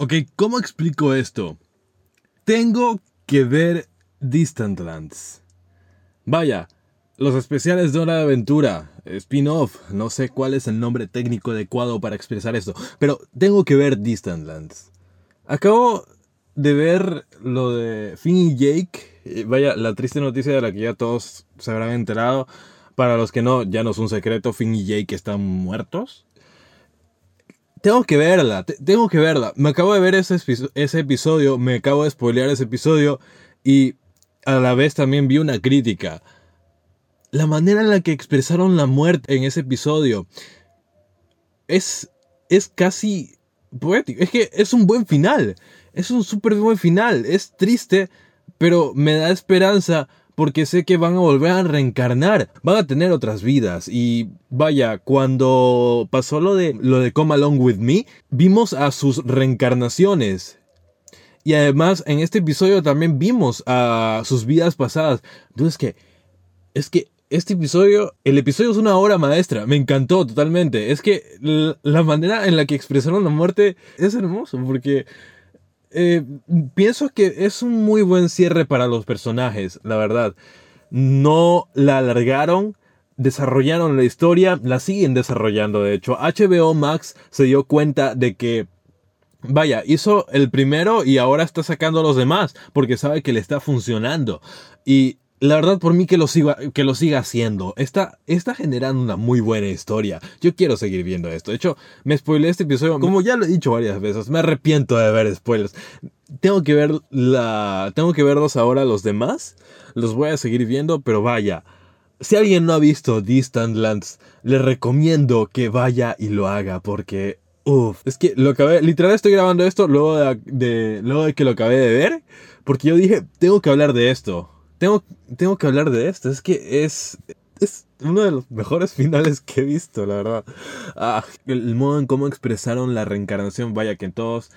Ok, ¿cómo explico esto? Tengo que ver Distant Lands. Vaya, los especiales de de Aventura, spin-off, no sé cuál es el nombre técnico adecuado para expresar esto, pero tengo que ver Distant Lands. Acabo de ver lo de Finn y Jake. Vaya, la triste noticia de la que ya todos se habrán enterado. Para los que no, ya no es un secreto, Finn y Jake están muertos. Tengo que verla, tengo que verla. Me acabo de ver ese, ese episodio, me acabo de spoilear ese episodio y a la vez también vi una crítica. La manera en la que expresaron la muerte en ese episodio es, es casi poético. Es que es un buen final. Es un súper buen final. Es triste, pero me da esperanza porque sé que van a volver a reencarnar, van a tener otras vidas y vaya, cuando pasó lo de lo de Come Along with Me, vimos a sus reencarnaciones. Y además en este episodio también vimos a sus vidas pasadas. Entonces que es que este episodio, el episodio es una obra maestra, me encantó totalmente. Es que la manera en la que expresaron la muerte es hermoso porque eh, pienso que es un muy buen cierre para los personajes, la verdad. No la alargaron, desarrollaron la historia, la siguen desarrollando. De hecho, HBO Max se dio cuenta de que, vaya, hizo el primero y ahora está sacando a los demás porque sabe que le está funcionando. Y la verdad, por mí que lo siga, que lo siga haciendo. Está, está generando una muy buena historia. Yo quiero seguir viendo esto. De hecho, me spoilé este episodio. Como ya lo he dicho varias veces, me arrepiento de ver spoilers. Tengo que ver la. Tengo que verlos ahora los demás. Los voy a seguir viendo, pero vaya. Si alguien no ha visto Distant Lands, le recomiendo que vaya y lo haga. Porque. Uf, es que lo acabé. Literal estoy grabando esto luego de, luego de que lo acabé de ver. Porque yo dije, tengo que hablar de esto tengo, tengo que hablar de esto. Es que es, es uno de los mejores finales que he visto, la verdad. Ah, el modo en cómo expresaron la reencarnación, vaya que todos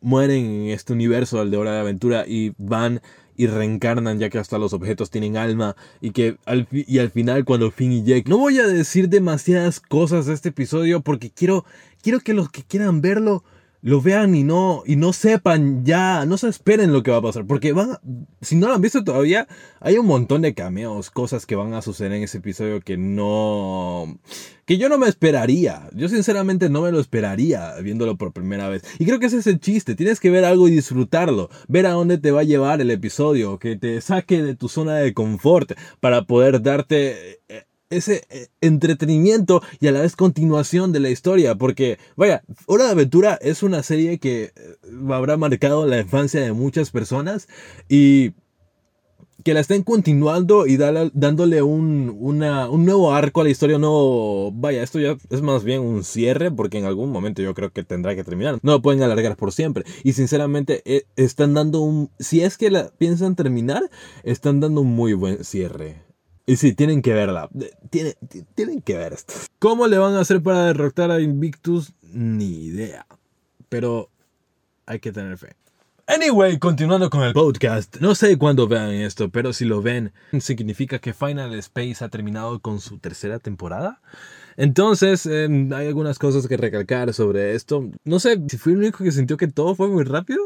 mueren en este universo, el de Hora de Aventura, y van y reencarnan ya que hasta los objetos tienen alma y que al, y al final cuando Finn y Jake no voy a decir demasiadas cosas de este episodio porque quiero quiero que los que quieran verlo lo vean y no, y no sepan ya, no se esperen lo que va a pasar, porque van, si no lo han visto todavía, hay un montón de cameos, cosas que van a suceder en ese episodio que no, que yo no me esperaría, yo sinceramente no me lo esperaría viéndolo por primera vez, y creo que ese es el chiste, tienes que ver algo y disfrutarlo, ver a dónde te va a llevar el episodio, que te saque de tu zona de confort para poder darte eh, ese eh, entretenimiento y a la vez continuación de la historia. Porque, vaya, Hora de Aventura es una serie que eh, habrá marcado la infancia de muchas personas y que la estén continuando y dándole un, un nuevo arco a la historia, no, vaya, esto ya es más bien un cierre, porque en algún momento yo creo que tendrá que terminar, no lo pueden alargar por siempre, y sinceramente eh, están dando un, si es que la piensan terminar, están dando un muy buen cierre. Y sí, tienen que verla. Tienen, tienen que ver esto. ¿Cómo le van a hacer para derrotar a Invictus? Ni idea. Pero hay que tener fe. Anyway, continuando con el podcast, no sé cuándo vean esto, pero si lo ven, significa que Final Space ha terminado con su tercera temporada. Entonces, em, hay algunas cosas que recalcar sobre esto. No sé si fui el único que sintió que todo fue muy rápido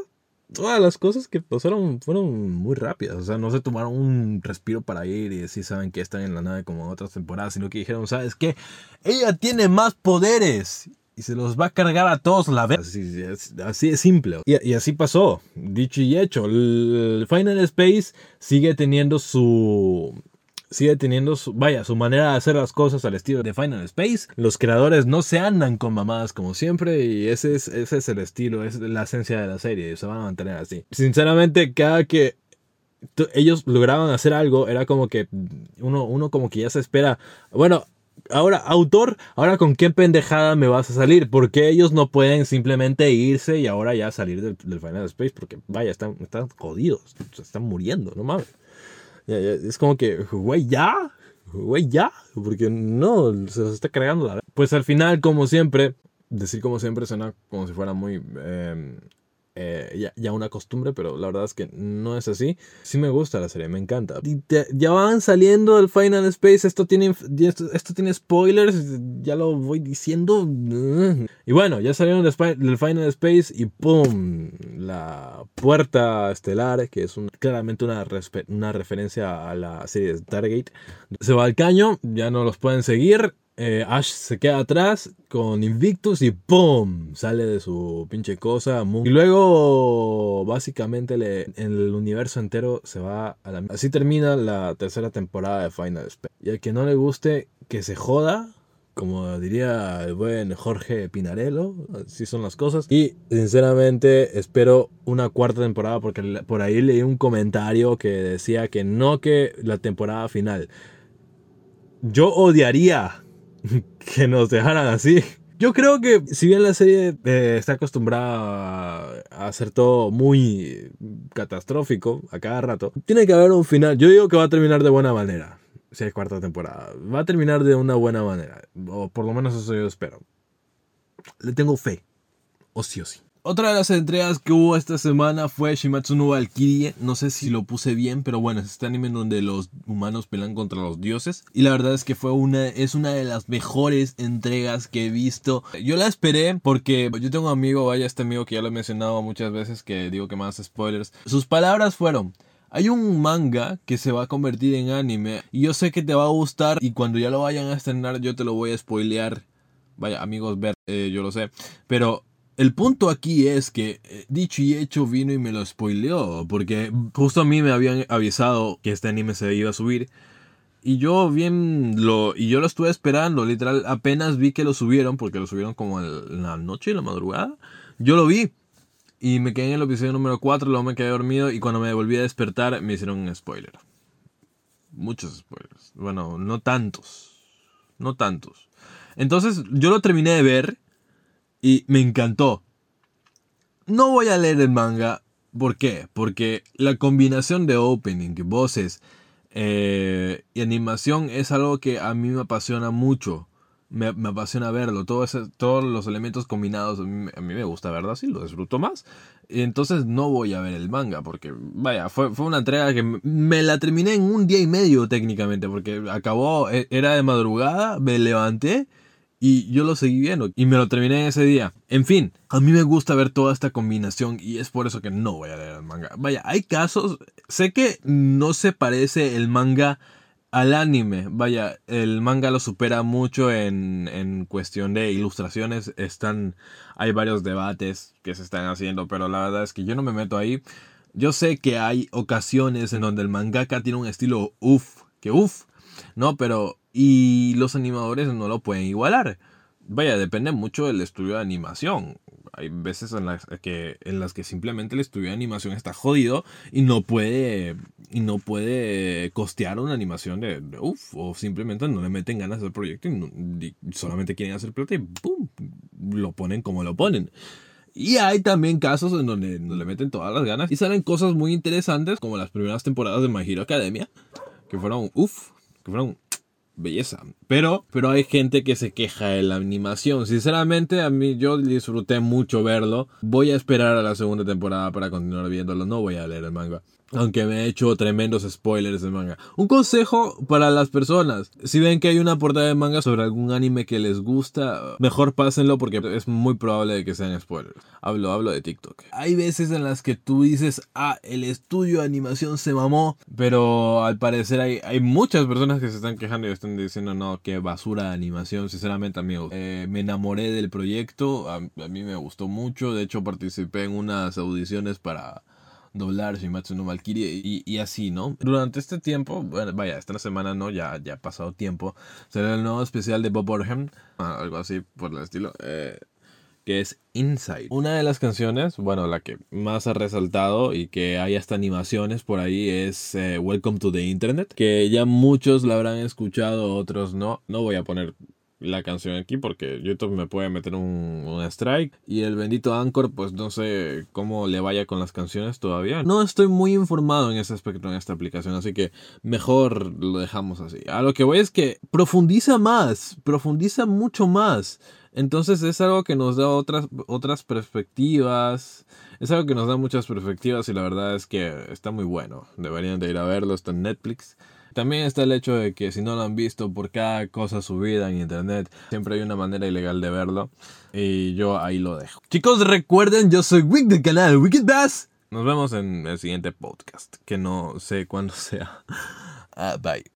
todas las cosas que pasaron fueron muy rápidas. O sea, no se tomaron un respiro para ir y decir, saben que están en la nave como en otras temporadas, sino que dijeron, ¿sabes qué? Ella tiene más poderes y se los va a cargar a todos la vez. Así, así es simple. Y, y, así pasó, dicho y hecho. El Final Space sigue teniendo su sigue teniendo su, vaya, su manera de hacer las cosas al estilo de Final Space. Los creadores no se andan con mamadas como siempre y ese es, ese es el estilo, es la esencia de la serie y se van a mantener así. Sinceramente, cada que ellos lograban hacer algo, era como que uno, uno como que ya se espera, bueno, ahora, autor, ahora con qué pendejada me vas a salir, porque ellos no pueden simplemente irse y ahora ya salir del, Final Space, porque vaya, están, están jodidos, están muriendo, no mames. Es como que, güey, ya, güey, ya, porque no, se los está cargando la... Pues al final, como siempre, decir como siempre suena como si fuera muy... Em, eh, ya, una costumbre, pero la verdad es que no es así. Sí me gusta la serie, me encanta. ya van saliendo el Final Space, esto tiene, esto, tiene spoilers, ya lo voy diciendo. Y bueno, ya salieron del Final Space y ¡pum! La puerta estelar, que es claramente una, una referencia a la serie de Stargate, se va al caño, ya no los pueden seguir eh, Ash se queda atrás con Invictus y ¡pum! Sale de su pinche cosa. Y luego, básicamente, en el universo entero se va a la... Así termina la tercera temporada de Final Space. Y al que no le guste, que se joda. Como diría el buen Jorge Pinarello, así son las cosas. Y sinceramente espero una cuarta temporada porque por ahí leí un comentario que decía que no que la temporada final. Yo odiaría que nos dejaran así. Yo creo que si bien la serie eh, está acostumbrada a hacer todo muy catastrófico a cada rato, tiene que haber un final. Yo digo que va a terminar de buena manera. Si hay cuarta temporada. Va a terminar de una buena manera. O por lo menos eso yo espero. Le tengo fe. O sí o sí. Otra de las entregas que hubo esta semana fue Shimatsu no Valkyrie. No sé si lo puse bien, pero bueno, es este anime donde los humanos pelean contra los dioses. Y la verdad es que fue una, es una de las mejores entregas que he visto. Yo la esperé porque yo tengo un amigo, vaya este amigo que ya lo he mencionado muchas veces, que digo que más spoilers. Sus palabras fueron... Hay un manga que se va a convertir en anime y yo sé que te va a gustar y cuando ya lo vayan a estrenar yo te lo voy a spoilear. Vaya, amigos, ver, eh, yo lo sé. Pero el punto aquí es que eh, dicho y hecho vino y me lo spoileó, porque justo a mí me habían avisado que este anime se iba a subir. Y yo bien lo y yo lo estuve esperando, literal, apenas vi que lo subieron porque lo subieron como en la noche, en la madrugada. Yo lo vi y me quedé en el episodio número 4, luego me quedé dormido y cuando me volví a despertar me hicieron un spoiler. Muchos spoilers. Bueno, no tantos. No tantos. Entonces, yo lo terminé de ver y me encantó. No voy a leer el manga. ¿Por qué? Porque la combinación de opening, voces eh, y animación es algo que a mí me apasiona mucho. Me, apasiona verlo. Todo todos los elementos combinados a mí, me gusta verlo así, lo disfruto más. Y entonces no voy a ver el manga porque, vaya, fue, fue una entrega que me la terminé en un día y medio técnicamente porque acabó, e, era de madrugada, me levanté y yo lo seguí viendo y me lo terminé ese día. En fin, a mí me gusta ver toda esta combinación y es por eso que no voy a leer el manga. Vaya, hay casos, sé que no se parece el manga al anime. Vaya, el manga lo supera mucho en, en cuestión de ilustraciones. Están, hay varios debates que se están haciendo, pero la verdad es que yo no me meto ahí. Yo sé que hay ocasiones en donde el mangaka tiene un estilo uff, que uff, ¿no? Pero y los animadores no lo pueden igualar. Vaya, depende mucho del estudio de animación. Hay veces en las que, en las que simplemente el estudio de animación está jodido y no puede, y no puede costear una animación de, uff, o simplemente no le meten ganas al proyecto y, solamente quieren hacer plata y ¡pum! lo ponen como lo ponen. Y hay también casos en donde no le meten todas las ganas y salen cosas muy interesantes como las primeras temporadas de My Hero Academia, que fueron uff, que fueron belleza. Pero, pero hay gente que se queja de la animación. Sinceramente, a mí yo disfruté mucho verlo. Voy a esperar a la segunda temporada para continuar viéndolo. No voy a leer el manga. Aunque me he hecho tremendos spoilers de manga. Un consejo para las personas. Si ven que hay una portada de manga sobre algún anime que les gusta, mejor pásenlo porque es muy probable que sean spoilers. Hablo, hablo de TikTok. Hay veces en las que tú dices, ah, el estudio de animación se mamó. Pero al parecer hay, hay muchas personas que se están quejando y están diciendo, no, qué basura de animación. Sinceramente, amigos, eh, me enamoré del proyecto. a mí me gustó mucho. De hecho, participé en unas audiciones para doblar Shimatsu no Valkyrie y, y, así, ¿no? Durante este tiempo, bueno, vaya, esta semana no, ya, ya ha pasado tiempo, será el nuevo especial de Bob Orham, ah, algo así por el estilo, eh, que es Inside. Una de las canciones, bueno, la que más ha resaltado y que hay hasta animaciones por ahí es eh, Welcome to the Internet, que ya muchos la habrán escuchado, otros no. No voy a poner la canción aquí porque YouTube me puede meter un, strike y el bendito Anchor pues no sé cómo le vaya con las canciones todavía. No estoy muy informado en ese aspecto en esta aplicación, así que mejor lo dejamos así. A lo que voy es que profundiza más, profundiza mucho más Entonces es algo que nos da otras, otras perspectivas. Es algo que nos da muchas perspectivas y la verdad es que está muy bueno. Deberían de ir a verlo, está en Netflix. También está el hecho de que si no lo han visto por cada cosa subida en internet, siempre hay una manera ilegal de verlo. Y yo ahí lo dejo. Chicos, recuerden, yo soy Wick del canal Wicked Bass. Nos vemos en el siguiente podcast, que no sé cuándo sea. Ah, bye.